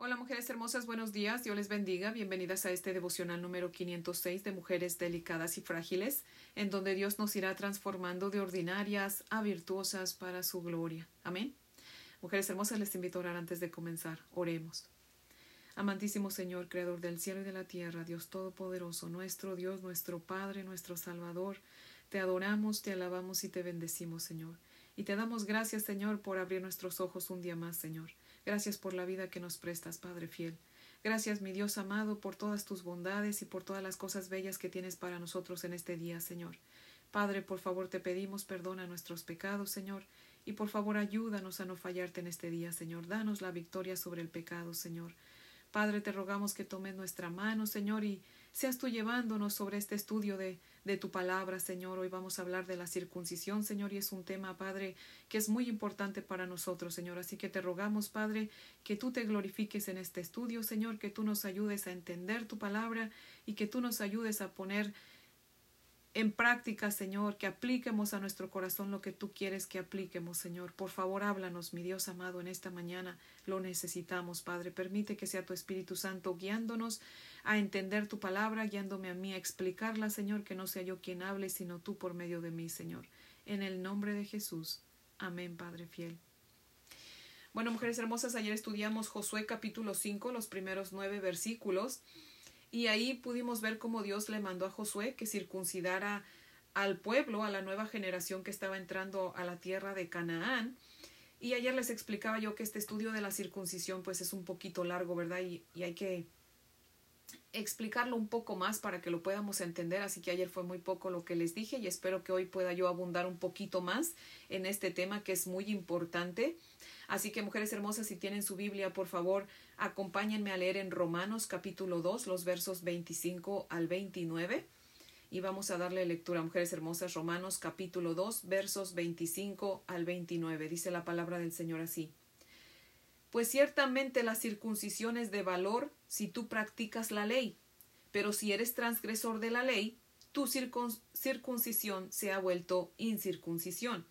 Hola mujeres hermosas, buenos días, Dios les bendiga, bienvenidas a este devocional número 506 de mujeres delicadas y frágiles, en donde Dios nos irá transformando de ordinarias a virtuosas para su gloria. Amén. Mujeres hermosas, les invito a orar antes de comenzar. Oremos. Amantísimo Señor, Creador del cielo y de la tierra, Dios Todopoderoso, nuestro Dios, nuestro Padre, nuestro Salvador, te adoramos, te alabamos y te bendecimos, Señor. Y te damos gracias, Señor, por abrir nuestros ojos un día más, Señor. Gracias por la vida que nos prestas, Padre fiel. Gracias, mi Dios amado, por todas tus bondades y por todas las cosas bellas que tienes para nosotros en este día, Señor. Padre, por favor te pedimos perdona nuestros pecados, Señor, y por favor ayúdanos a no fallarte en este día, Señor. Danos la victoria sobre el pecado, Señor. Padre, te rogamos que tomes nuestra mano, Señor, y seas tú llevándonos sobre este estudio de de tu palabra, Señor. Hoy vamos a hablar de la circuncisión, Señor, y es un tema, Padre, que es muy importante para nosotros, Señor. Así que te rogamos, Padre, que tú te glorifiques en este estudio, Señor, que tú nos ayudes a entender tu palabra y que tú nos ayudes a poner en práctica, Señor, que apliquemos a nuestro corazón lo que tú quieres que apliquemos, Señor. Por favor, háblanos, mi Dios amado, en esta mañana. Lo necesitamos, Padre. Permite que sea tu Espíritu Santo guiándonos a entender tu palabra, guiándome a mí a explicarla, Señor, que no sea yo quien hable, sino tú por medio de mí, Señor. En el nombre de Jesús. Amén, Padre fiel. Bueno, mujeres hermosas, ayer estudiamos Josué capítulo 5, los primeros nueve versículos. Y ahí pudimos ver cómo Dios le mandó a Josué que circuncidara al pueblo, a la nueva generación que estaba entrando a la tierra de Canaán. Y ayer les explicaba yo que este estudio de la circuncisión pues es un poquito largo, ¿verdad? Y, y hay que explicarlo un poco más para que lo podamos entender, así que ayer fue muy poco lo que les dije y espero que hoy pueda yo abundar un poquito más en este tema que es muy importante. Así que mujeres hermosas, si tienen su Biblia, por favor, acompáñenme a leer en Romanos capítulo 2, los versos 25 al 29. Y vamos a darle lectura, mujeres hermosas, Romanos capítulo 2, versos 25 al 29. Dice la palabra del Señor así. Pues ciertamente la circuncisión es de valor si tú practicas la ley, pero si eres transgresor de la ley, tu circuncisión se ha vuelto incircuncisión.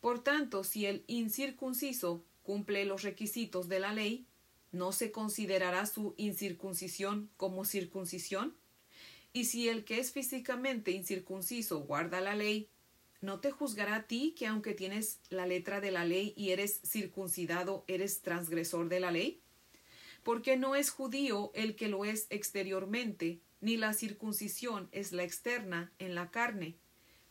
Por tanto, si el incircunciso cumple los requisitos de la ley, ¿no se considerará su incircuncisión como circuncisión? Y si el que es físicamente incircunciso guarda la ley, ¿no te juzgará a ti que aunque tienes la letra de la ley y eres circuncidado, eres transgresor de la ley? Porque no es judío el que lo es exteriormente, ni la circuncisión es la externa en la carne,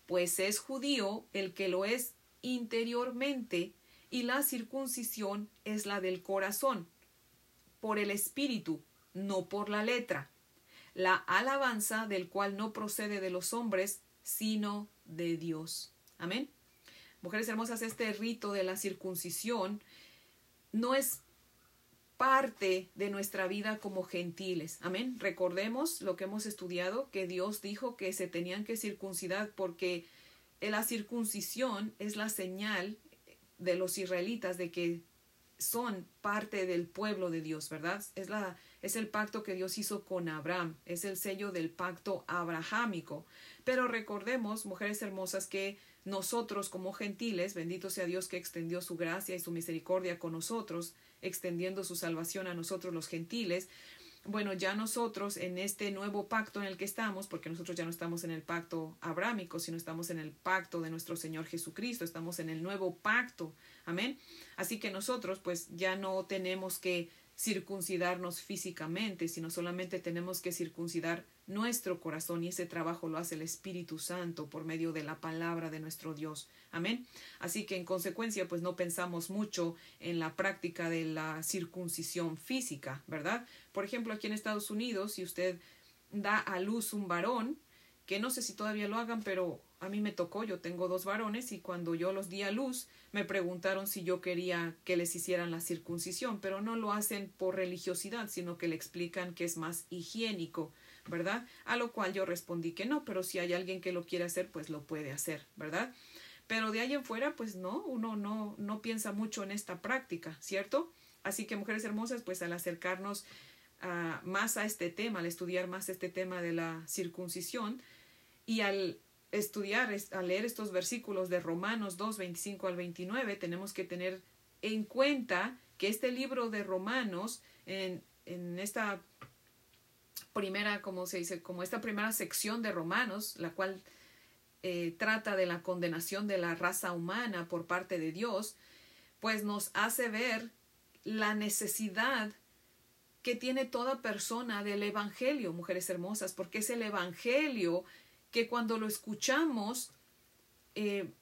pues es judío el que lo es interiormente, y la circuncisión es la del corazón, por el espíritu, no por la letra, la alabanza del cual no procede de los hombres, sino de Dios. Amén. Mujeres hermosas, este rito de la circuncisión no es parte de nuestra vida como gentiles. Amén. Recordemos lo que hemos estudiado, que Dios dijo que se tenían que circuncidar porque la circuncisión es la señal de los israelitas de que son parte del pueblo de Dios, ¿verdad? Es, la, es el pacto que Dios hizo con Abraham, es el sello del pacto abrahámico. Pero recordemos, mujeres hermosas, que nosotros como gentiles, bendito sea Dios que extendió su gracia y su misericordia con nosotros, extendiendo su salvación a nosotros los gentiles, bueno, ya nosotros en este nuevo pacto en el que estamos, porque nosotros ya no estamos en el pacto abrámico, sino estamos en el pacto de nuestro Señor Jesucristo, estamos en el nuevo pacto, amén. Así que nosotros pues ya no tenemos que circuncidarnos físicamente, sino solamente tenemos que circuncidar nuestro corazón y ese trabajo lo hace el Espíritu Santo por medio de la palabra de nuestro Dios. Amén. Así que en consecuencia, pues no pensamos mucho en la práctica de la circuncisión física, ¿verdad? Por ejemplo, aquí en Estados Unidos, si usted da a luz un varón, que no sé si todavía lo hagan, pero a mí me tocó, yo tengo dos varones y cuando yo los di a luz me preguntaron si yo quería que les hicieran la circuncisión, pero no lo hacen por religiosidad, sino que le explican que es más higiénico, ¿verdad? A lo cual yo respondí que no, pero si hay alguien que lo quiere hacer, pues lo puede hacer, ¿verdad? Pero de ahí en fuera, pues no, uno no, no piensa mucho en esta práctica, ¿cierto? Así que mujeres hermosas, pues al acercarnos más a este tema, al estudiar más este tema de la circuncisión y al estudiar, al leer estos versículos de Romanos 2, 25 al 29, tenemos que tener en cuenta que este libro de Romanos, en, en esta primera, como se dice, como esta primera sección de Romanos, la cual eh, trata de la condenación de la raza humana por parte de Dios, pues nos hace ver la necesidad que tiene toda persona del Evangelio, mujeres hermosas, porque es el Evangelio que cuando lo escuchamos eh,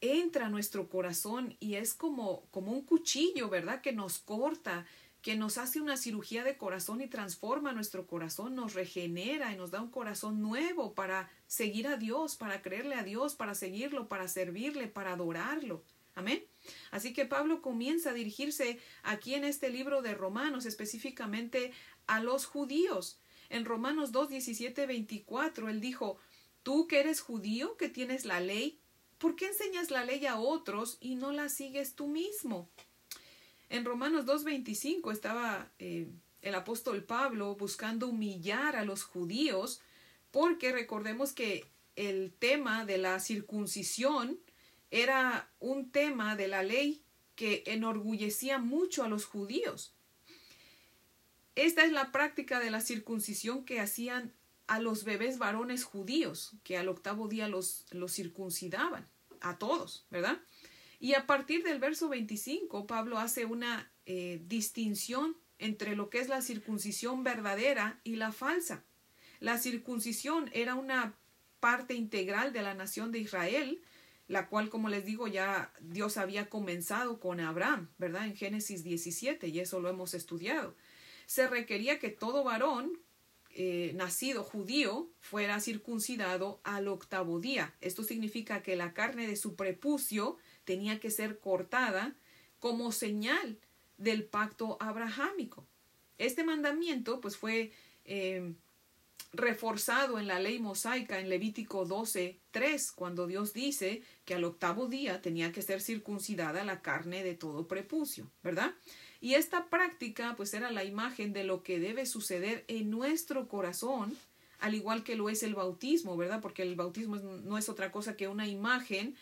entra a nuestro corazón y es como, como un cuchillo, ¿verdad? Que nos corta, que nos hace una cirugía de corazón y transforma nuestro corazón, nos regenera y nos da un corazón nuevo para seguir a Dios, para creerle a Dios, para seguirlo, para servirle, para adorarlo. Amén. Así que Pablo comienza a dirigirse aquí en este libro de Romanos específicamente a los judíos. En Romanos 2, 17, 24, él dijo, tú que eres judío, que tienes la ley, ¿por qué enseñas la ley a otros y no la sigues tú mismo? En Romanos 2.25 estaba eh, el apóstol Pablo buscando humillar a los judíos porque recordemos que el tema de la circuncisión era un tema de la ley que enorgullecía mucho a los judíos. Esta es la práctica de la circuncisión que hacían a los bebés varones judíos, que al octavo día los, los circuncidaban, a todos, ¿verdad? Y a partir del verso 25, Pablo hace una eh, distinción entre lo que es la circuncisión verdadera y la falsa. La circuncisión era una parte integral de la nación de Israel, la cual, como les digo, ya Dios había comenzado con Abraham, ¿verdad? En Génesis 17, y eso lo hemos estudiado. Se requería que todo varón eh, nacido judío fuera circuncidado al octavo día. Esto significa que la carne de su prepucio tenía que ser cortada como señal del pacto abrahámico. Este mandamiento pues fue eh, reforzado en la ley mosaica en Levítico 12, 3, cuando Dios dice que al octavo día tenía que ser circuncidada la carne de todo prepucio, ¿verdad? Y esta práctica pues era la imagen de lo que debe suceder en nuestro corazón, al igual que lo es el bautismo, ¿verdad? Porque el bautismo no es otra cosa que una imagen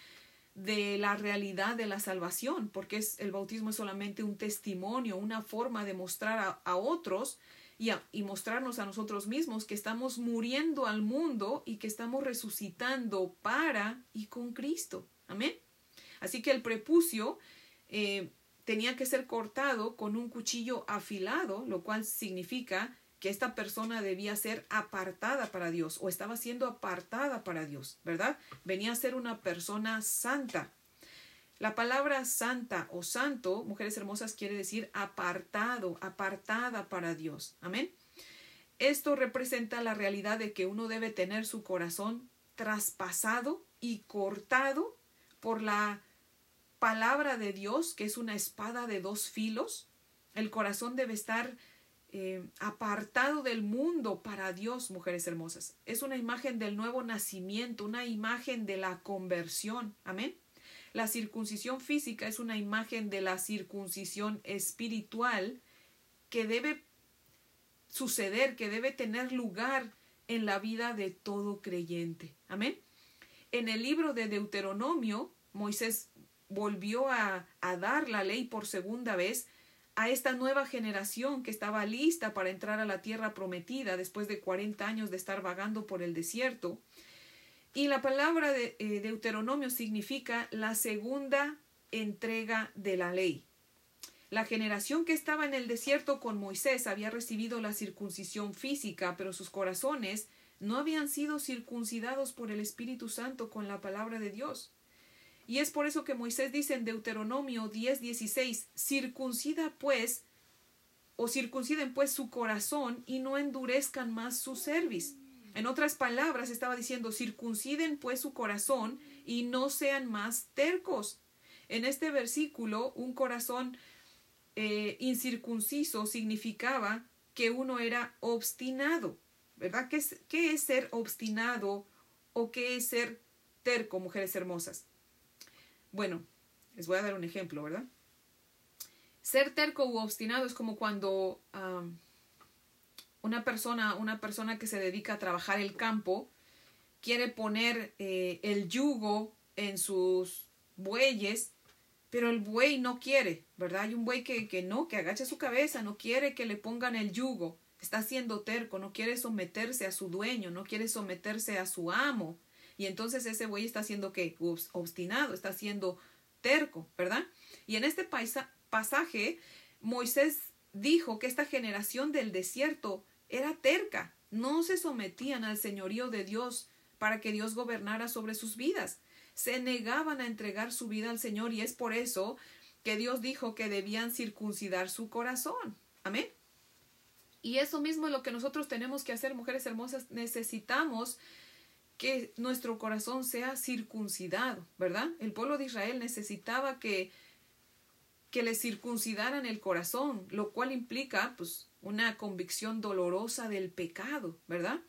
de la realidad de la salvación, porque es, el bautismo es solamente un testimonio, una forma de mostrar a, otros y, y, mostrarnos a nosotros mismos que estamos muriendo al mundo y que estamos resucitando para y con Cristo. Amén. Así que el prepucio eh, tenía que ser cortado con un cuchillo afilado, lo cual significa que esta persona debía ser apartada para Dios o estaba siendo apartada para Dios, ¿verdad? Venía a ser una persona santa. La palabra santa o santo, mujeres hermosas, quiere decir apartado, apartada para Dios. Amén. Esto representa la realidad de que uno debe tener su corazón traspasado y cortado por la palabra de Dios, que es una espada de dos filos. El corazón debe estar eh, apartado del mundo para Dios, mujeres hermosas. Es una imagen del nuevo nacimiento, una imagen de la conversión. Amén. La circuncisión física es una imagen de la circuncisión espiritual que debe suceder, que debe tener lugar en la vida de todo creyente. Amén. En el libro de Deuteronomio, Moisés volvió a, dar la ley por segunda vez a esta nueva generación que estaba lista para entrar a la tierra prometida después de 40 años de estar vagando por el desierto. Y la palabra de eh, Deuteronomio significa la segunda entrega de la ley. La generación que estaba en el desierto con Moisés había recibido la circuncisión física, pero sus corazones no habían sido circuncidados por el Espíritu Santo con la palabra de Dios. Y es por eso que Moisés dice en Deuteronomio 10, 16, circuncida pues, o circunciden pues su corazón y no endurezcan más su cerviz. En otras palabras, estaba diciendo, circunciden pues su corazón y no sean más tercos. En este versículo, un corazón eh, incircunciso significaba que uno era obstinado, ¿verdad? ¿Qué es, ¿Qué es ser obstinado o qué es ser terco, mujeres hermosas? Bueno, les voy a dar un ejemplo, ¿verdad? Ser terco u obstinado es como cuando una persona, una persona que se dedica a trabajar el campo, quiere poner eh, el yugo en sus bueyes pero el buey no quiere, ¿verdad? Hay un buey que, que no, que agacha su cabeza, no quiere que le pongan el yugo, está siendo terco, no quiere someterse a su dueño, no quiere someterse a su amo. Y entonces ese buey está siendo que obstinado, está siendo terco, ¿verdad? Y en este pasaje, Moisés dijo que esta generación del desierto era terca, no se sometían al señorío de Dios para que Dios gobernara sobre sus vidas. Se negaban a entregar su vida al Señor y es por eso que Dios dijo que debían circuncidar su corazón. Amén. Y eso mismo es lo que nosotros tenemos que hacer, mujeres hermosas. Necesitamos que nuestro corazón sea circuncidado, ¿verdad? El pueblo de Israel necesitaba que que le circuncidaran el corazón, lo cual implica pues una convicción dolorosa del pecado, ¿verdad?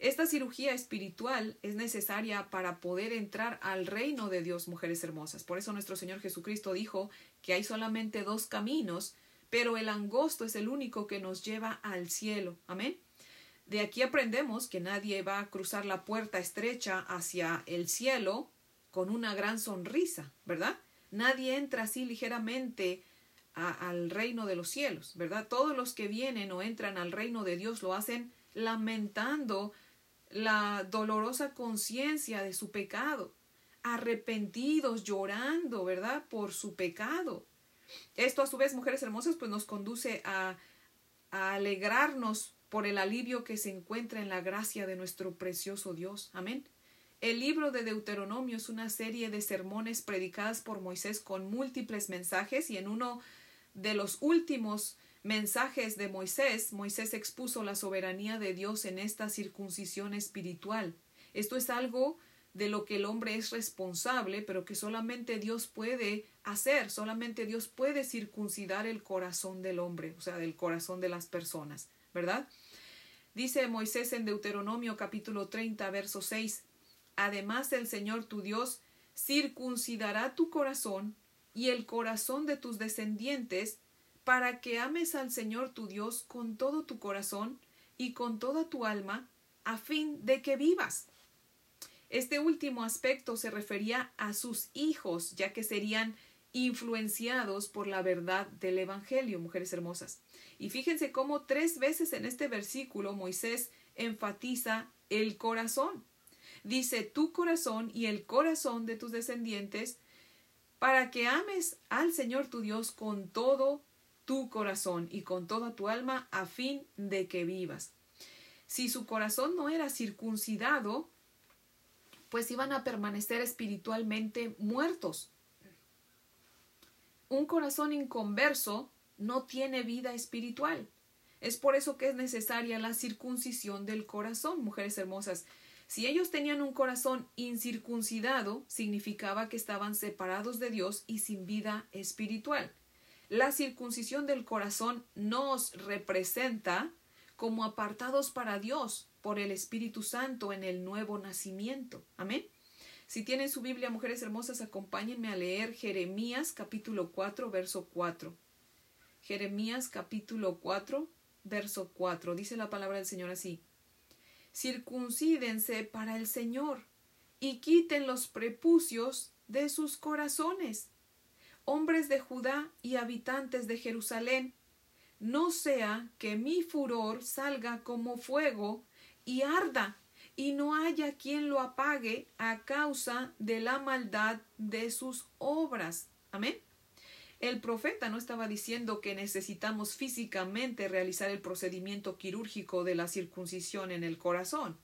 Esta cirugía espiritual es necesaria para poder entrar al reino de Dios, mujeres hermosas. Por eso nuestro Señor Jesucristo dijo que hay solamente dos caminos, pero el angosto es el único que nos lleva al cielo. Amén. De aquí aprendemos que nadie va a cruzar la puerta estrecha hacia el cielo con una gran sonrisa, ¿verdad? Nadie entra así ligeramente al reino de los cielos, ¿verdad? Todos los que vienen o entran al reino de Dios lo hacen lamentando la dolorosa conciencia de su pecado, arrepentidos, llorando, ¿verdad? Por su pecado. Esto a su vez, mujeres hermosas, pues nos conduce a, alegrarnos por el alivio que se encuentra en la gracia de nuestro precioso Dios. Amén. El libro de Deuteronomio es una serie de sermones predicadas por Moisés con múltiples mensajes y en uno de los últimos mensajes de Moisés, Moisés expuso la soberanía de Dios en esta circuncisión espiritual. Esto es algo de lo que el hombre es responsable, pero que solamente Dios puede hacer, solamente Dios puede circuncidar el corazón del hombre, o sea, del corazón de las personas, ¿verdad? Dice Moisés en Deuteronomio capítulo 30, verso 6, Además el Señor tu Dios circuncidará tu corazón y el corazón de tus descendientes para que ames al Señor tu Dios con todo tu corazón y con toda tu alma, a fin de que vivas. Este último aspecto se refería a sus hijos, ya que serían influenciados por la verdad del Evangelio, mujeres hermosas. Y fíjense cómo tres veces en este versículo Moisés enfatiza el corazón dice tu corazón y el corazón de tus descendientes, para que ames al Señor tu Dios con todo tu corazón y con toda tu alma a fin de que vivas. Si su corazón no era circuncidado, pues iban a permanecer espiritualmente muertos. Un corazón inconverso no tiene vida espiritual. Es por eso que es necesaria la circuncisión del corazón, mujeres hermosas. Si ellos tenían un corazón incircuncidado, significaba que estaban separados de Dios y sin vida espiritual. La circuncisión del corazón nos representa como apartados para Dios por el Espíritu Santo en el nuevo nacimiento. Amén. Si tienen su Biblia, mujeres hermosas, acompáñenme a leer Jeremías capítulo 4, verso 4. Jeremías capítulo 4, verso 4. Dice la palabra del Señor así circuncídense para el Señor y quiten los prepucios de sus corazones. Hombres de Judá y habitantes de Jerusalén, no sea que mi furor salga como fuego y arda, y no haya quien lo apague a causa de la maldad de sus obras. Amén. El profeta no estaba diciendo que necesitamos físicamente realizar el procedimiento quirúrgico de la circuncisión en el corazón.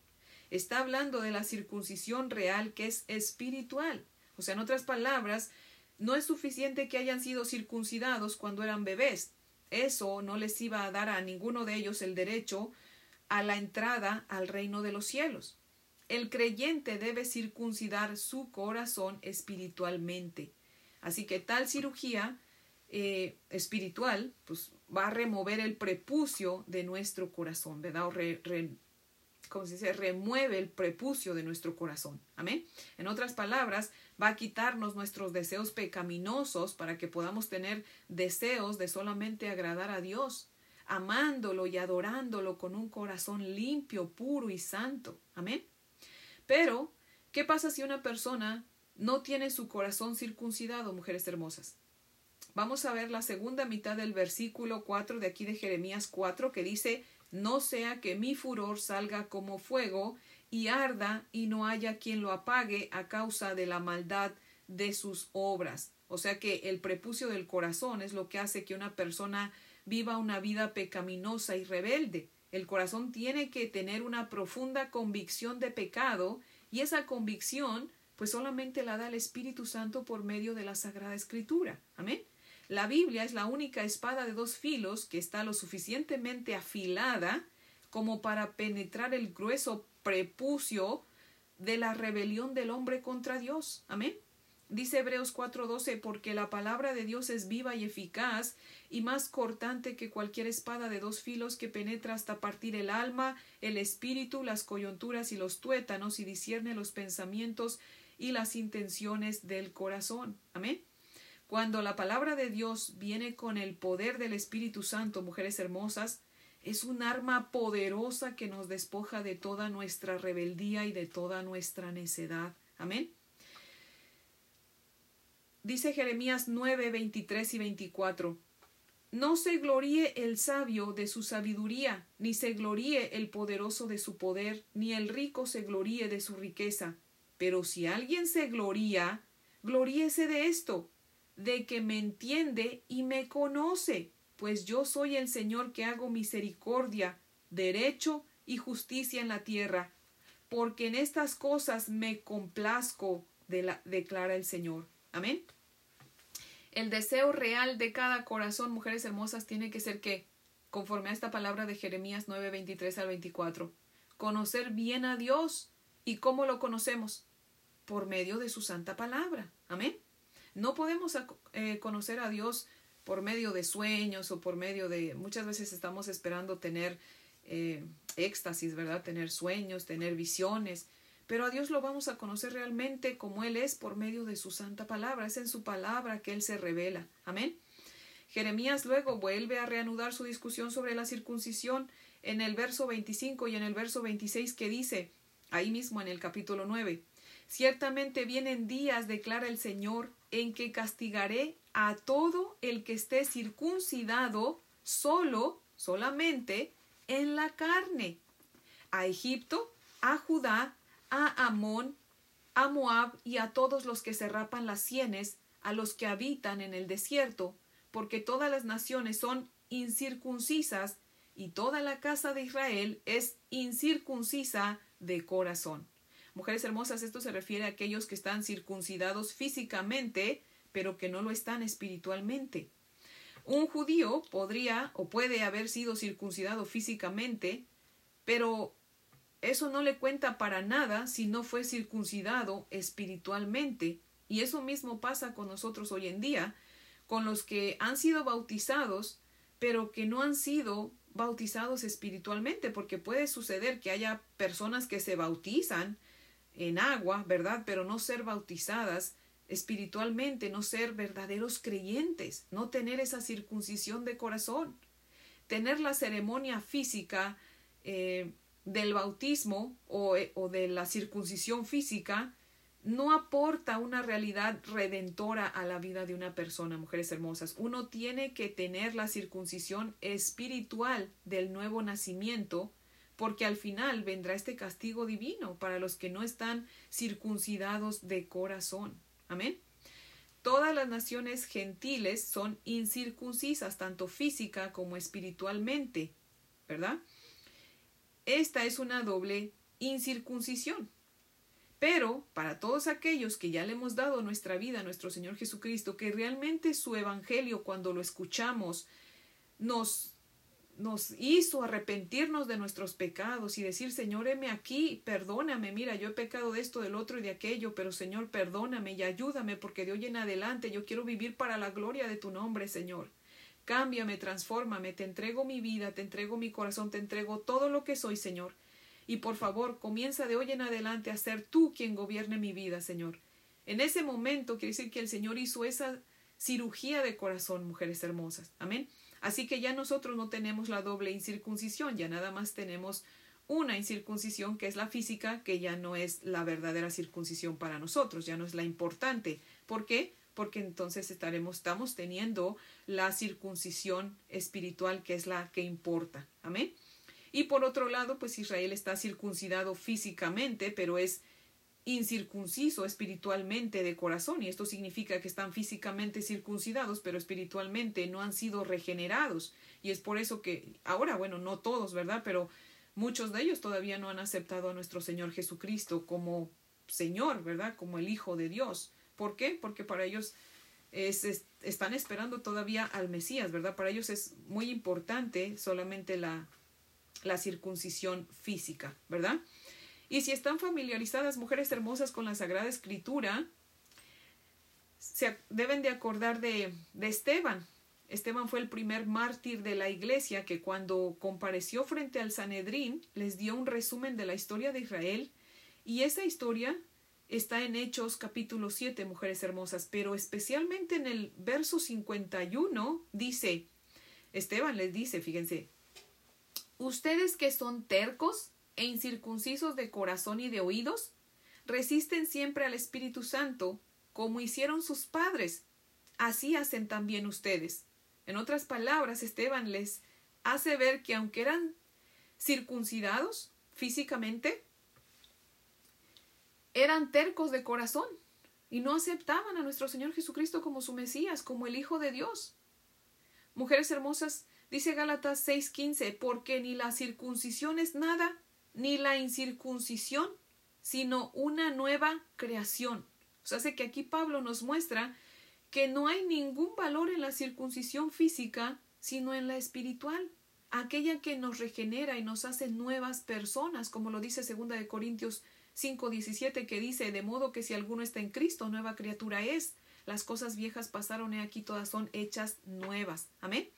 Está hablando de la circuncisión real que es espiritual. O sea, en otras palabras, no es suficiente que hayan sido circuncidados cuando eran bebés. Eso no les iba a dar a ninguno de ellos el derecho a la entrada al reino de los cielos. El creyente debe circuncidar su corazón espiritualmente. Así que tal cirugía eh, espiritual, pues va a remover el prepucio de nuestro corazón, ¿verdad? O como se dice, remueve el prepucio de nuestro corazón. Amén. En otras palabras, va a quitarnos nuestros deseos pecaminosos para que podamos tener deseos de solamente agradar a Dios, amándolo y adorándolo con un corazón limpio, puro y santo. Amén. Pero, ¿qué pasa si una persona no tiene su corazón circuncidado, mujeres hermosas. Vamos a ver la segunda mitad del versículo 4 de aquí de Jeremías 4 que dice, no sea que mi furor salga como fuego y arda y no haya quien lo apague a causa de la maldad de sus obras. O sea que el prepucio del corazón es lo que hace que una persona viva una vida pecaminosa y rebelde. El corazón tiene que tener una profunda convicción de pecado y esa convicción pues solamente la da el Espíritu Santo por medio de la Sagrada Escritura. Amén. La Biblia es la única espada de dos filos que está lo suficientemente afilada como para penetrar el grueso prepucio de la rebelión del hombre contra Dios. Amén. Dice Hebreos 4:12, porque la palabra de Dios es viva y eficaz y más cortante que cualquier espada de dos filos que penetra hasta partir el alma, el espíritu, las coyunturas y los tuétanos y discierne los pensamientos y las intenciones del corazón. Amén. Cuando la palabra de Dios viene con el poder del Espíritu Santo, mujeres hermosas, es un arma poderosa que nos despoja de toda nuestra rebeldía y de toda nuestra necedad. Amén. Dice Jeremías 9, 23 y 24. No se gloríe el sabio de su sabiduría, ni se gloríe el poderoso de su poder, ni el rico se gloríe de su riqueza. Pero si alguien se gloría, gloríese de esto, de que me entiende y me conoce, pues yo soy el Señor que hago misericordia, derecho y justicia en la tierra, porque en estas cosas me complazco, de la, declara el Señor. Amén. El deseo real de cada corazón, mujeres hermosas, tiene que ser que, conforme a esta palabra de Jeremías 9, 23 al 24, conocer bien a Dios. ¿Y cómo lo conocemos? Por medio de su santa palabra. Amén. No podemos eh, conocer a Dios por medio de sueños o por medio de... Muchas veces estamos esperando tener eh, éxtasis, ¿verdad? Tener sueños, tener visiones. Pero a Dios lo vamos a conocer realmente como Él es por medio de su santa palabra. Es en su palabra que Él se revela. Amén. Jeremías luego vuelve a reanudar su discusión sobre la circuncisión en el verso 25 y en el verso 26 que dice, ahí mismo en el capítulo 9, Ciertamente vienen días, declara el Señor, en que castigaré a todo el que esté circuncidado solo, solamente, en la carne. A Egipto, a Judá, a Amón, a Moab y a todos los que se rapan las sienes, a los que habitan en el desierto, porque todas las naciones son incircuncisas y toda la casa de Israel es incircuncisa de corazón. Mujeres hermosas, esto se refiere a aquellos que están circuncidados físicamente, pero que no lo están espiritualmente. Un judío podría o puede haber sido circuncidado físicamente, pero eso no le cuenta para nada si no fue circuncidado espiritualmente. Y eso mismo pasa con nosotros hoy en día, con los que han sido bautizados, pero que no han sido bautizados espiritualmente, porque puede suceder que haya personas que se bautizan en agua, ¿verdad? Pero no ser bautizadas espiritualmente, no ser verdaderos creyentes, no tener esa circuncisión de corazón, tener la ceremonia física eh, del bautismo o, eh, o de la circuncisión física no aporta una realidad redentora a la vida de una persona, mujeres hermosas. Uno tiene que tener la circuncisión espiritual del nuevo nacimiento porque al final vendrá este castigo divino para los que no están circuncidados de corazón. Amén. Todas las naciones gentiles son incircuncisas, tanto física como espiritualmente, ¿verdad? Esta es una doble incircuncisión. Pero para todos aquellos que ya le hemos dado nuestra vida a nuestro Señor Jesucristo, que realmente su Evangelio cuando lo escuchamos nos nos hizo arrepentirnos de nuestros pecados y decir, Señor, heme aquí, perdóname, mira, yo he pecado de esto, del otro y de aquello, pero Señor, perdóname y ayúdame porque de hoy en adelante yo quiero vivir para la gloria de tu nombre, Señor. Cámbiame, transfórmame, te entrego mi vida, te entrego mi corazón, te entrego todo lo que soy, Señor. Y por favor, comienza de hoy en adelante a ser tú quien gobierne mi vida, Señor. En ese momento quiere decir que el Señor hizo esa cirugía de corazón, mujeres hermosas. Amén. Así que ya nosotros no tenemos la doble incircuncisión, ya nada más tenemos una incircuncisión que es la física, que ya no es la verdadera circuncisión para nosotros, ya no es la importante. ¿Por qué? Porque entonces estaremos, estamos teniendo la circuncisión espiritual, que es la que importa. Amén. Y por otro lado, pues Israel está circuncidado físicamente, pero es incircunciso espiritualmente de corazón, y esto significa que están físicamente circuncidados, pero espiritualmente no han sido regenerados. Y es por eso que ahora, bueno, no todos, ¿verdad? Pero muchos de ellos todavía no han aceptado a nuestro Señor Jesucristo como Señor, ¿verdad? Como el Hijo de Dios. ¿Por qué? Porque para ellos es, están esperando todavía al Mesías, ¿verdad? Para ellos es muy importante solamente la, la circuncisión física, ¿verdad? Y si están familiarizadas mujeres hermosas con la Sagrada Escritura, se deben de acordar de, de Esteban. Esteban fue el primer mártir de la iglesia que cuando compareció frente al Sanedrín les dio un resumen de la historia de Israel y esa historia está en Hechos capítulo 7, mujeres hermosas, pero especialmente en el verso 51 dice, Esteban les dice, fíjense, ustedes que son tercos e incircuncisos de corazón y de oídos, resisten siempre al Espíritu Santo, como hicieron sus padres. Así hacen también ustedes. En otras palabras, Esteban les hace ver que aunque eran circuncidados físicamente, eran tercos de corazón y no aceptaban a nuestro Señor Jesucristo como su Mesías, como el Hijo de Dios. Mujeres hermosas, dice Gálatas 6:15, porque ni la circuncisión es nada, ni la incircuncisión, sino una nueva creación. O sea, hace que aquí Pablo nos muestra que no hay ningún valor en la circuncisión física, sino en la espiritual, aquella que nos regenera y nos hace nuevas personas, como lo dice segunda de Corintios 5:17 que dice, de modo que si alguno está en Cristo, nueva criatura es. Las cosas viejas pasaron y aquí todas son hechas nuevas. Amén.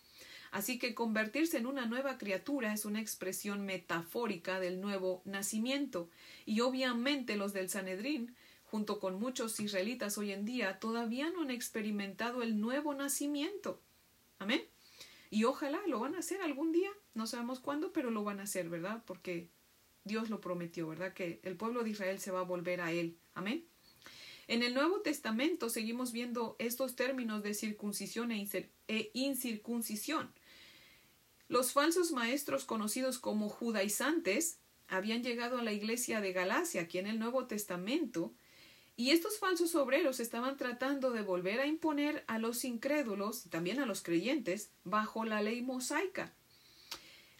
Así que convertirse en una nueva criatura es una expresión metafórica del nuevo nacimiento. Y obviamente los del Sanedrín, junto con muchos israelitas hoy en día, todavía no han experimentado el nuevo nacimiento. Amén. Y ojalá lo van a hacer algún día. No sabemos cuándo, pero lo van a hacer, ¿verdad? Porque Dios lo prometió, ¿verdad? Que el pueblo de Israel se va a volver a Él. Amén. En el Nuevo Testamento seguimos viendo estos términos de circuncisión e, e incircuncisión. Los falsos maestros conocidos como judaizantes habían llegado a la iglesia de Galacia, aquí en el Nuevo Testamento, y estos falsos obreros estaban tratando de volver a imponer a los incrédulos y también a los creyentes bajo la ley mosaica.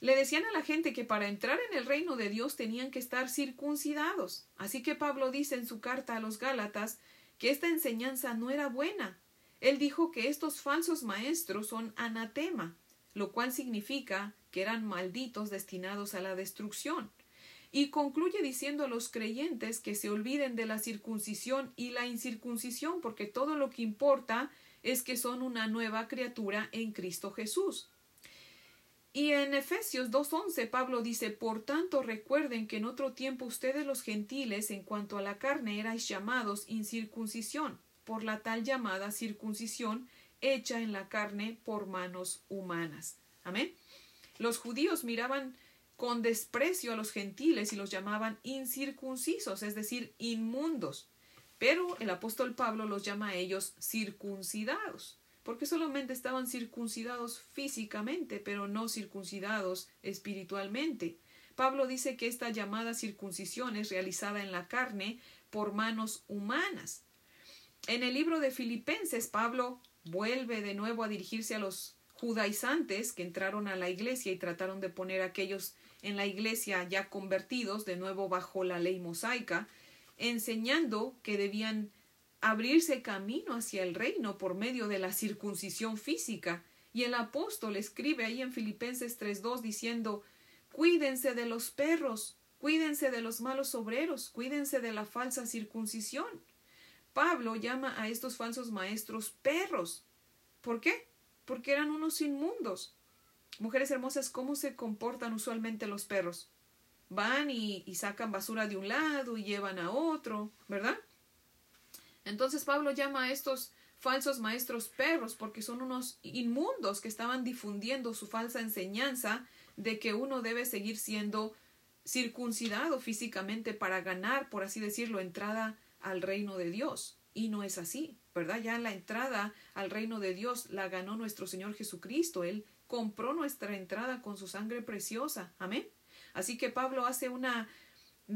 Le decían a la gente que para entrar en el reino de Dios tenían que estar circuncidados. Así que Pablo dice en su carta a los Gálatas que esta enseñanza no era buena. Él dijo que estos falsos maestros son anatema, lo cual significa que eran malditos destinados a la destrucción. Y concluye diciendo a los creyentes que se olviden de la circuncisión y la incircuncisión, porque todo lo que importa es que son una nueva criatura en Cristo Jesús. Y en Efesios 2.11 Pablo dice, Por tanto recuerden que en otro tiempo ustedes los gentiles en cuanto a la carne erais llamados incircuncisión, por la tal llamada circuncisión hecha en la carne por manos humanas. Amén. Los judíos miraban con desprecio a los gentiles y los llamaban incircuncisos, es decir, inmundos. Pero el apóstol Pablo los llama a ellos circuncidados, porque solamente estaban circuncidados físicamente, pero no circuncidados espiritualmente. Pablo dice que esta llamada circuncisión es realizada en la carne por manos humanas. En el libro de Filipenses, Pablo vuelve de nuevo a dirigirse a los judaizantes que entraron a la iglesia y trataron de poner a aquellos en la iglesia ya convertidos de nuevo bajo la ley mosaica, enseñando que debían abrirse camino hacia el reino por medio de la circuncisión física. Y el apóstol escribe ahí en Filipenses 3.2 diciendo, cuídense de los perros, cuídense de los malos obreros, cuídense de la falsa circuncisión. Pablo llama a estos falsos maestros perros. ¿Por qué? Porque eran unos inmundos. Mujeres hermosas, ¿cómo se comportan usualmente los perros? Van y, sacan basura de un lado y llevan a otro, ¿verdad? Entonces Pablo llama a estos falsos maestros perros porque son unos inmundos que estaban difundiendo su falsa enseñanza de que uno debe seguir siendo circuncidado físicamente para ganar, por así decirlo, entrada al reino de Dios. Y no es así, ¿verdad? Ya la entrada al reino de Dios la ganó nuestro Señor Jesucristo. Él compró nuestra entrada con su sangre preciosa. Amén. Así que Pablo hace una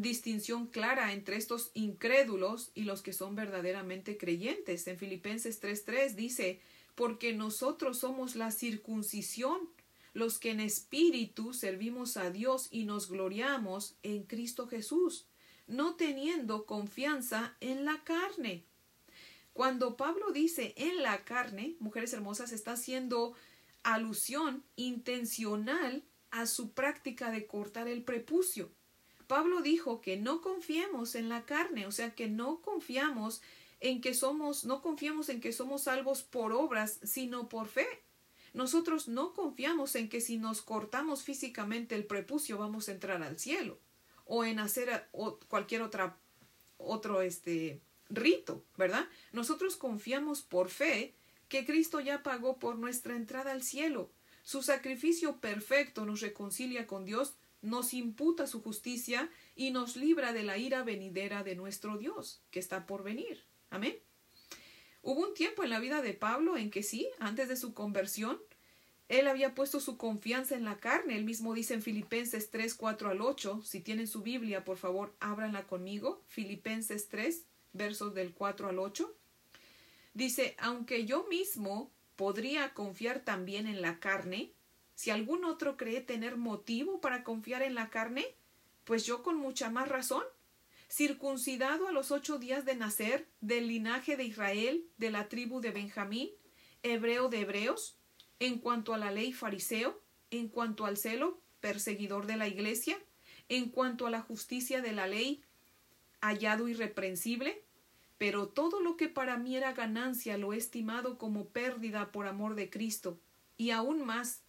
distinción clara entre estos incrédulos y los que son verdaderamente creyentes. En Filipenses 3:3 dice, porque nosotros somos la circuncisión, los que en espíritu servimos a Dios y nos gloriamos en Cristo Jesús, no teniendo confianza en la carne. Cuando Pablo dice en la carne, mujeres hermosas, está haciendo alusión intencional a su práctica de cortar el prepucio. Pablo dijo que no confiemos en la carne, o sea que no confiamos en que somos, no confiamos en que somos salvos por obras, sino por fe. Nosotros no confiamos en que si nos cortamos físicamente el prepucio vamos a entrar al cielo o en hacer cualquier otra otro este rito, ¿verdad? Nosotros confiamos por fe que Cristo ya pagó por nuestra entrada al cielo. Su sacrificio perfecto nos reconcilia con Dios, nos imputa su justicia y nos libra de la ira venidera de nuestro Dios, que está por venir. Amén. Hubo un tiempo en la vida de Pablo en que sí, antes de su conversión, él había puesto su confianza en la carne. Él mismo dice en Filipenses 3, 4 al 8. Si tienen su Biblia, por favor, ábranla conmigo. Filipenses 3, versos del 4 al 8. Dice, aunque yo mismo podría confiar también en la carne, si algún otro cree tener motivo para confiar en la carne, pues yo con mucha más razón. Circuncidado a los ocho días de nacer, del linaje de Israel, de la tribu de Benjamín, hebreo de hebreos, en cuanto a la ley fariseo, en cuanto al celo, perseguidor de la iglesia, en cuanto a la justicia de la ley, hallado irreprensible, pero todo lo que para mí era ganancia lo he estimado como pérdida por amor de Cristo, y aún más,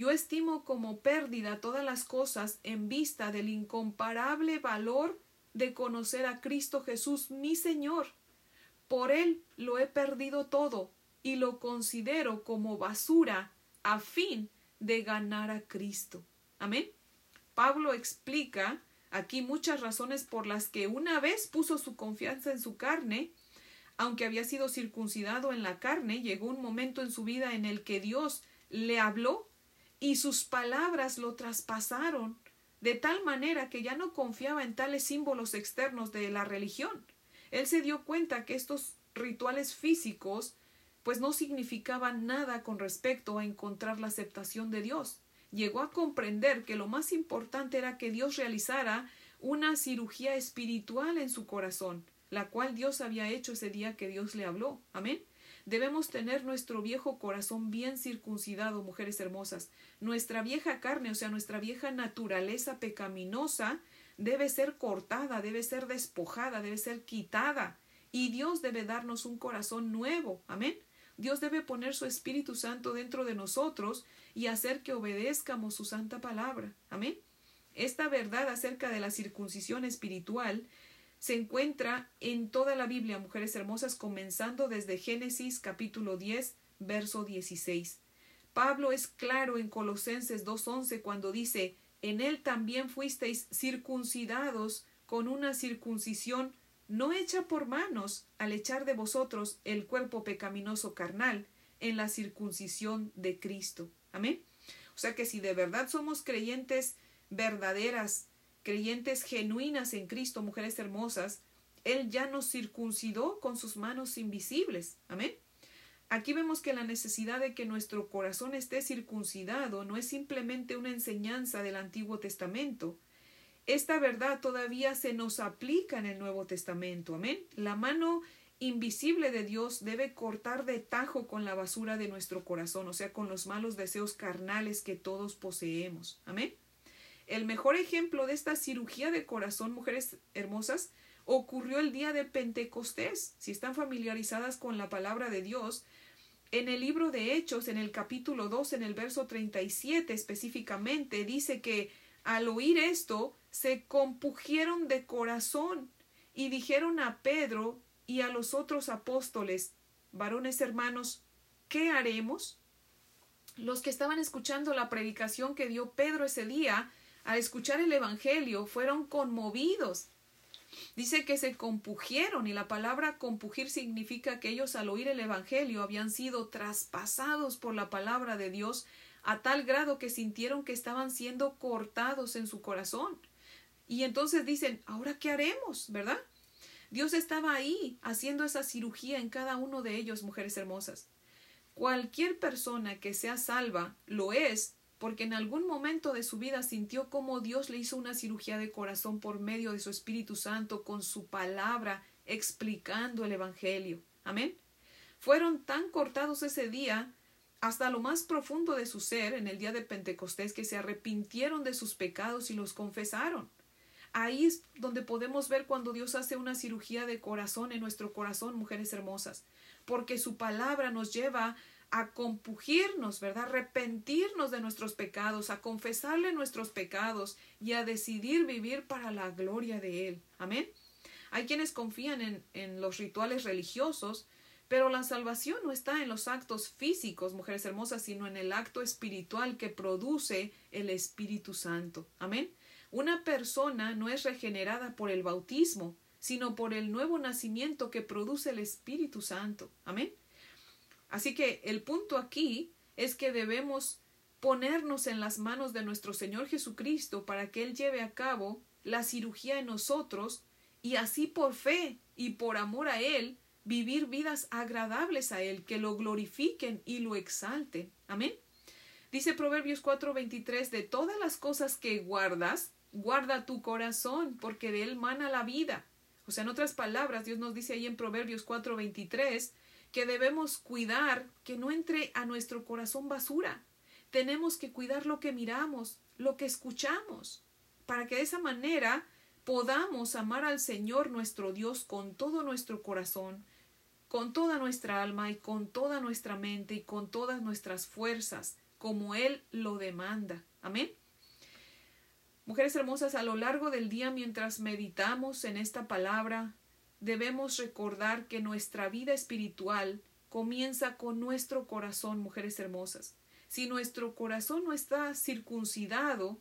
yo estimo como pérdida todas las cosas en vista del incomparable valor de conocer a Cristo Jesús mi Señor. Por Él lo he perdido todo y lo considero como basura a fin de ganar a Cristo. Amén. Pablo explica aquí muchas razones por las que una vez puso su confianza en su carne, aunque había sido circuncidado en la carne, llegó un momento en su vida en el que Dios le habló y sus palabras lo traspasaron de tal manera que ya no confiaba en tales símbolos externos de la religión. Él se dio cuenta que estos rituales físicos pues no significaban nada con respecto a encontrar la aceptación de Dios. Llegó a comprender que lo más importante era que Dios realizara una cirugía espiritual en su corazón, la cual Dios había hecho ese día que Dios le habló. Amén. Debemos tener nuestro viejo corazón bien circuncidado, mujeres hermosas. Nuestra vieja carne, o sea, nuestra vieja naturaleza pecaminosa, debe ser cortada, debe ser despojada, debe ser quitada. Y Dios debe darnos un corazón nuevo. Amén. Dios debe poner su Espíritu Santo dentro de nosotros y hacer que obedezcamos su santa palabra. Amén. Esta verdad acerca de la circuncisión espiritual se encuentra en toda la Biblia, mujeres hermosas, comenzando desde Génesis capítulo 10, verso 16. Pablo es claro en Colosenses 2.11 cuando dice, en él también fuisteis circuncidados con una circuncisión no hecha por manos, al echar de vosotros el cuerpo pecaminoso carnal en la circuncisión de Cristo. Amén. O sea que si de verdad somos creyentes verdaderas, creyentes genuinas en Cristo, mujeres hermosas, Él ya nos circuncidó con sus manos invisibles. Amén. Aquí vemos que la necesidad de que nuestro corazón esté circuncidado no es simplemente una enseñanza del Antiguo Testamento. Esta verdad todavía se nos aplica en el Nuevo Testamento. Amén. La mano invisible de Dios debe cortar de tajo con la basura de nuestro corazón, o sea, con los malos deseos carnales que todos poseemos. Amén. El mejor ejemplo de esta cirugía de corazón, mujeres hermosas, ocurrió el día de Pentecostés. Si están familiarizadas con la palabra de Dios, en el libro de Hechos, en el capítulo 2, en el verso 37 específicamente, dice que al oír esto, se compugieron de corazón y dijeron a Pedro y a los otros apóstoles, varones hermanos, ¿qué haremos? Los que estaban escuchando la predicación que dio Pedro ese día, al escuchar el Evangelio, fueron conmovidos. Dice que se compugieron y la palabra compugir significa que ellos al oír el Evangelio habían sido traspasados por la palabra de Dios a tal grado que sintieron que estaban siendo cortados en su corazón. Y entonces dicen, ¿ahora qué haremos? ¿Verdad? Dios estaba ahí haciendo esa cirugía en cada uno de ellos, mujeres hermosas. Cualquier persona que sea salva lo es porque en algún momento de su vida sintió como Dios le hizo una cirugía de corazón por medio de su Espíritu Santo con su palabra explicando el Evangelio. Amén. Fueron tan cortados ese día hasta lo más profundo de su ser en el día de Pentecostés que se arrepintieron de sus pecados y los confesaron. Ahí es donde podemos ver cuando Dios hace una cirugía de corazón en nuestro corazón, mujeres hermosas, porque su palabra nos lleva a compugirnos, ¿verdad? Arrepentirnos de nuestros pecados, a confesarle nuestros pecados y a decidir vivir para la gloria de Él. Amén. Hay quienes confían en, en los rituales religiosos, pero la salvación no está en los actos físicos, mujeres hermosas, sino en el acto espiritual que produce el Espíritu Santo. Amén. Una persona no es regenerada por el bautismo, sino por el nuevo nacimiento que produce el Espíritu Santo. Amén. Así que el punto aquí es que debemos ponernos en las manos de nuestro Señor Jesucristo para que Él lleve a cabo la cirugía en nosotros y así por fe y por amor a Él vivir vidas agradables a Él, que lo glorifiquen y lo exalten. Amén. Dice Proverbios 4:23, de todas las cosas que guardas, guarda tu corazón, porque de él mana la vida. O sea, en otras palabras, Dios nos dice ahí en Proverbios 4:23, que debemos cuidar que no entre a nuestro corazón basura. Tenemos que cuidar lo que miramos, lo que escuchamos, para que de esa manera podamos amar al Señor nuestro Dios con todo nuestro corazón, con toda nuestra alma y con toda nuestra mente y con todas nuestras fuerzas, como Él lo demanda. Amén. Mujeres hermosas, a lo largo del día mientras meditamos en esta palabra, debemos recordar que nuestra vida espiritual comienza con nuestro corazón, mujeres hermosas. Si nuestro corazón no está circuncidado,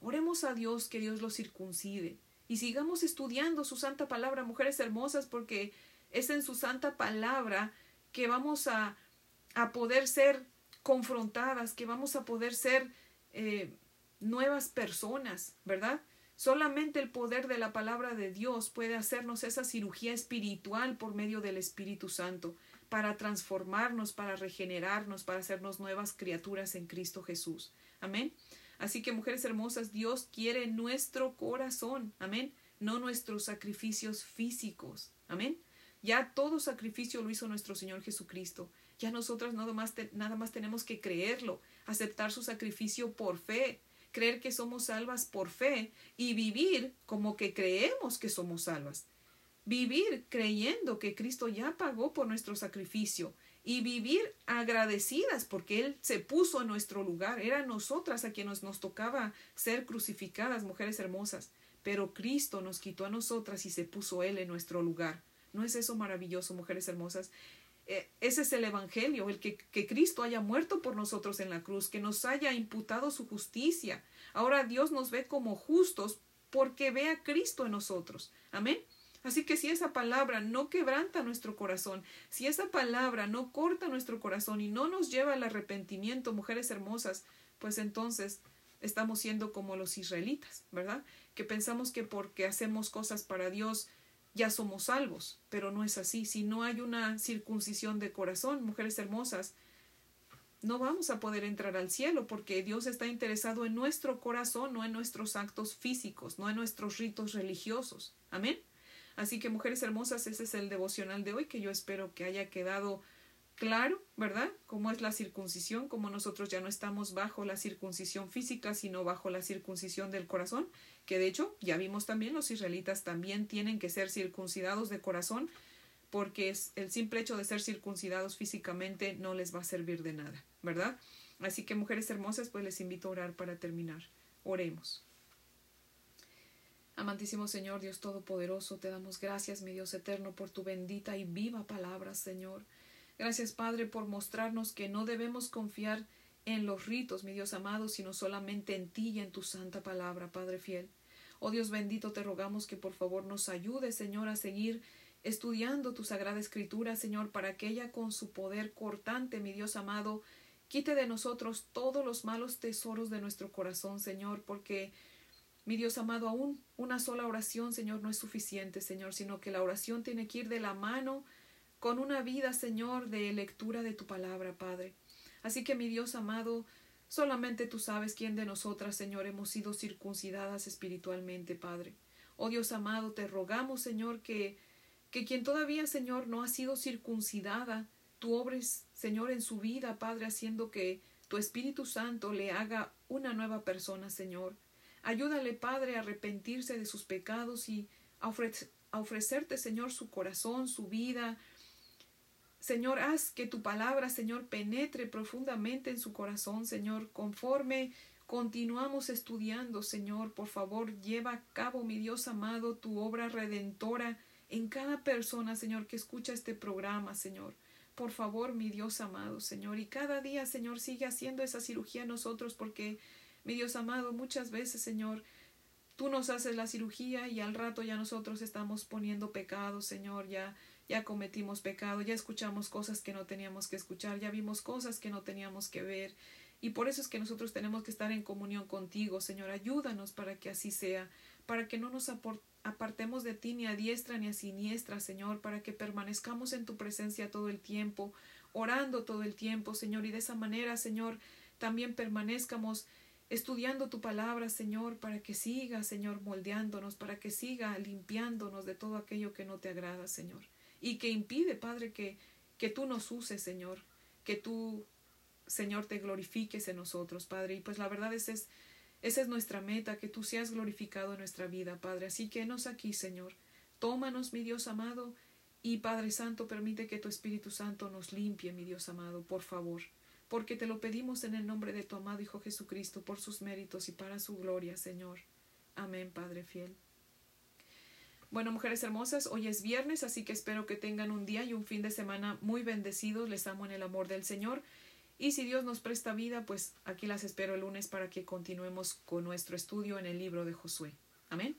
oremos a Dios que Dios lo circuncide y sigamos estudiando su santa palabra, mujeres hermosas, porque es en su santa palabra que vamos a, a poder ser confrontadas, que vamos a poder ser eh, nuevas personas, ¿verdad? Solamente el poder de la palabra de Dios puede hacernos esa cirugía espiritual por medio del Espíritu Santo, para transformarnos, para regenerarnos, para hacernos nuevas criaturas en Cristo Jesús. Amén. Así que, mujeres hermosas, Dios quiere nuestro corazón. Amén. No nuestros sacrificios físicos. Amén. Ya todo sacrificio lo hizo nuestro Señor Jesucristo. Ya nosotras nada más, nada más tenemos que creerlo, aceptar su sacrificio por fe creer que somos salvas por fe y vivir como que creemos que somos salvas. Vivir creyendo que Cristo ya pagó por nuestro sacrificio y vivir agradecidas porque Él se puso en nuestro lugar. Era nosotras a quienes nos tocaba ser crucificadas, mujeres hermosas, pero Cristo nos quitó a nosotras y se puso Él en nuestro lugar. ¿No es eso maravilloso, mujeres hermosas? Eh, ese es el Evangelio, el que, que, Cristo haya muerto por nosotros en la cruz, que nos haya imputado su justicia. Ahora Dios nos ve como justos porque ve a Cristo en nosotros. Amén. Así que si esa palabra no quebranta nuestro corazón, si esa palabra no corta nuestro corazón y no nos lleva al arrepentimiento, mujeres hermosas, pues entonces estamos siendo como los israelitas, ¿verdad? Que pensamos que porque hacemos cosas para Dios, ya somos salvos, pero no es así. Si no hay una circuncisión de corazón, mujeres hermosas, no vamos a poder entrar al cielo porque Dios está interesado en nuestro corazón, no en nuestros actos físicos, no en nuestros ritos religiosos. Amén. Así que, mujeres hermosas, ese es el devocional de hoy que yo espero que haya quedado claro, ¿verdad? Cómo es la circuncisión, como nosotros ya no estamos bajo la circuncisión física, sino bajo la circuncisión del corazón, que de hecho ya vimos también los israelitas también tienen que ser circuncidados de corazón, porque el simple hecho de ser circuncidados físicamente no les va a servir de nada, ¿verdad? Así que mujeres hermosas, pues les invito a orar para terminar. Oremos. Amantísimo Señor, Dios Todopoderoso, te damos gracias, mi Dios eterno, por tu bendita y viva palabra, Señor. Gracias, Padre, por mostrarnos que no debemos confiar en los ritos, mi Dios amado, sino solamente en ti y en tu santa palabra, Padre fiel. Oh Dios bendito, te rogamos que por favor nos ayude, Señor, a seguir estudiando tu sagrada escritura, Señor, para que ella con su poder cortante, mi Dios amado, quite de nosotros todos los malos tesoros de nuestro corazón, Señor, porque mi Dios amado, aún una sola oración, Señor, no es suficiente, Señor, sino que la oración tiene que ir de la mano con una vida, Señor, de lectura de tu palabra, Padre. Así que, mi Dios amado, solamente tú sabes quién de nosotras, Señor, hemos sido circuncidadas espiritualmente, Padre. Oh Dios amado, te rogamos, Señor, que que quien todavía, Señor, no ha sido circuncidada, tú obres, Señor, en su vida, Padre, haciendo que tu Espíritu Santo le haga una nueva persona, Señor. Ayúdale, Padre, a arrepentirse de sus pecados y a, ofrecerte, Señor, su corazón, su vida. Señor, haz que tu palabra, Señor, penetre profundamente en su corazón, Señor, conforme continuamos estudiando, Señor. Por favor, lleva a cabo, mi Dios amado, tu obra redentora en cada persona, Señor, que escucha este programa, Señor. Por favor, mi Dios amado, Señor. Y cada día, Señor, sigue haciendo esa cirugía a nosotros porque, mi Dios amado, muchas veces, Señor, tú nos haces la cirugía y al rato ya nosotros estamos poniendo pecado, Señor, ya ya cometimos pecado, ya escuchamos cosas que no teníamos que escuchar, ya vimos cosas que no teníamos que ver. Y por eso es que nosotros tenemos que estar en comunión contigo, Señor. Ayúdanos para que así sea, para que no nos apartemos de ti ni a diestra ni a siniestra, Señor, para que permanezcamos en tu presencia todo el tiempo, orando todo el tiempo, Señor, y de esa manera, Señor, también permanezcamos estudiando tu palabra, Señor, para que siga, Señor, moldeándonos, para que siga limpiándonos de todo aquello que no te agrada, Señor, y que impide, Padre, que, que tú nos uses, Señor, que tú, Señor, te glorifiques en nosotros, Padre, y pues la verdad es, es esa es nuestra meta, que tú seas glorificado en nuestra vida, Padre. Así que nos aquí, Señor. Tómanos, mi Dios amado, y Padre Santo, permite que tu Espíritu Santo nos limpie, mi Dios amado, por favor. Porque te lo pedimos en el nombre de tu amado Hijo Jesucristo, por sus méritos y para su gloria, Señor. Amén, Padre fiel. Bueno, mujeres hermosas, hoy es viernes, así que espero que tengan un día y un fin de semana muy bendecidos. Les amo en el amor del Señor. Y si Dios nos presta vida, pues aquí las espero el lunes para que continuemos con nuestro estudio en el libro de Josué. Amén.